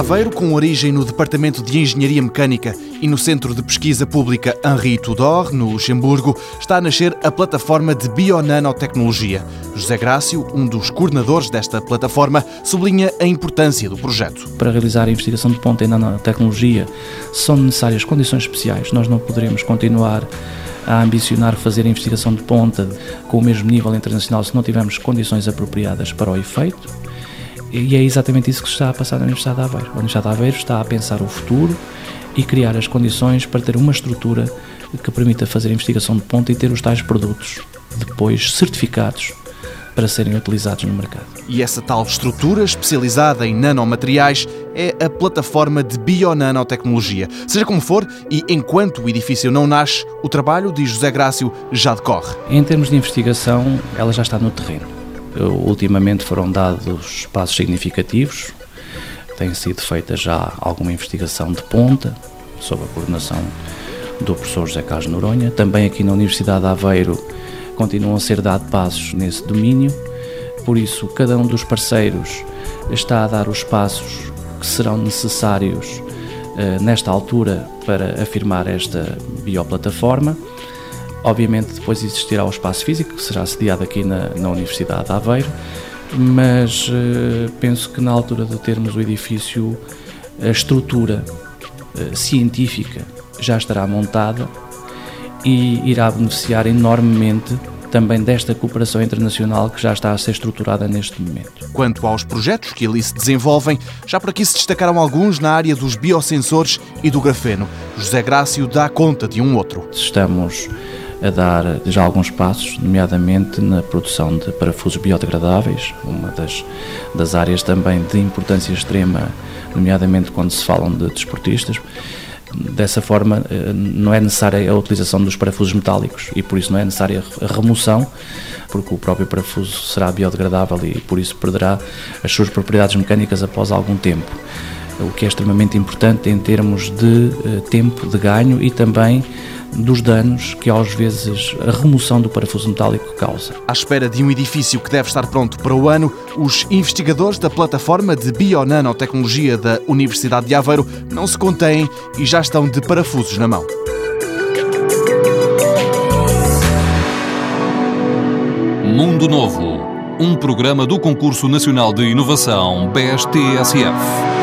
Aveiro, com origem no Departamento de Engenharia Mecânica e no Centro de Pesquisa Pública Henri Tudor, no Luxemburgo, está a nascer a plataforma de bionanotecnologia. José Grácio, um dos coordenadores desta plataforma, sublinha a importância do projeto. Para realizar a investigação de ponta em nanotecnologia são necessárias condições especiais. Nós não poderemos continuar a ambicionar fazer a investigação de ponta com o mesmo nível internacional se não tivermos condições apropriadas para o efeito. E é exatamente isso que se está a passar na Universidade de Aveiro. A Universidade de Aveiro está a pensar o futuro e criar as condições para ter uma estrutura que permita fazer a investigação de ponta e ter os tais produtos depois certificados para serem utilizados no mercado. E essa tal estrutura especializada em nanomateriais é a plataforma de bionanotecnologia. Seja como for, e enquanto o edifício não nasce, o trabalho, diz José Grácio, já decorre. Em termos de investigação, ela já está no terreno. Ultimamente foram dados passos significativos, tem sido feita já alguma investigação de ponta, sob a coordenação do professor José Carlos Noronha. Também aqui na Universidade de Aveiro continuam a ser dados passos nesse domínio, por isso cada um dos parceiros está a dar os passos que serão necessários uh, nesta altura para afirmar esta bioplataforma. Obviamente depois existirá o espaço físico, que será sediado aqui na, na Universidade de Aveiro, mas uh, penso que na altura de termos o edifício, a estrutura uh, científica já estará montada e irá beneficiar enormemente também desta cooperação internacional que já está a ser estruturada neste momento. Quanto aos projetos que ali se desenvolvem, já por aqui se destacaram alguns na área dos biosensores e do grafeno. José Grácio dá conta de um outro. Estamos a dar já alguns passos, nomeadamente na produção de parafusos biodegradáveis, uma das, das áreas também de importância extrema, nomeadamente quando se falam de desportistas. Dessa forma, eh, não é necessária a utilização dos parafusos metálicos e por isso não é necessária a remoção, porque o próprio parafuso será biodegradável e por isso perderá as suas propriedades mecânicas após algum tempo. O que é extremamente importante em termos de eh, tempo de ganho e também dos danos que às vezes a remoção do parafuso metálico causa. À espera de um edifício que deve estar pronto para o ano, os investigadores da plataforma de bionanotecnologia da Universidade de Aveiro não se contêm e já estão de parafusos na mão. Mundo Novo, um programa do Concurso Nacional de Inovação BSTSF.